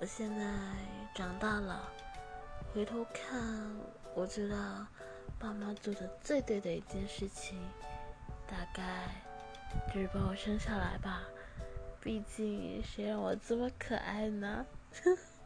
我现在长大了回头看我觉得爸妈做的最对的一件事情大概就是把我生下来吧。毕竟谁让我这么可爱呢？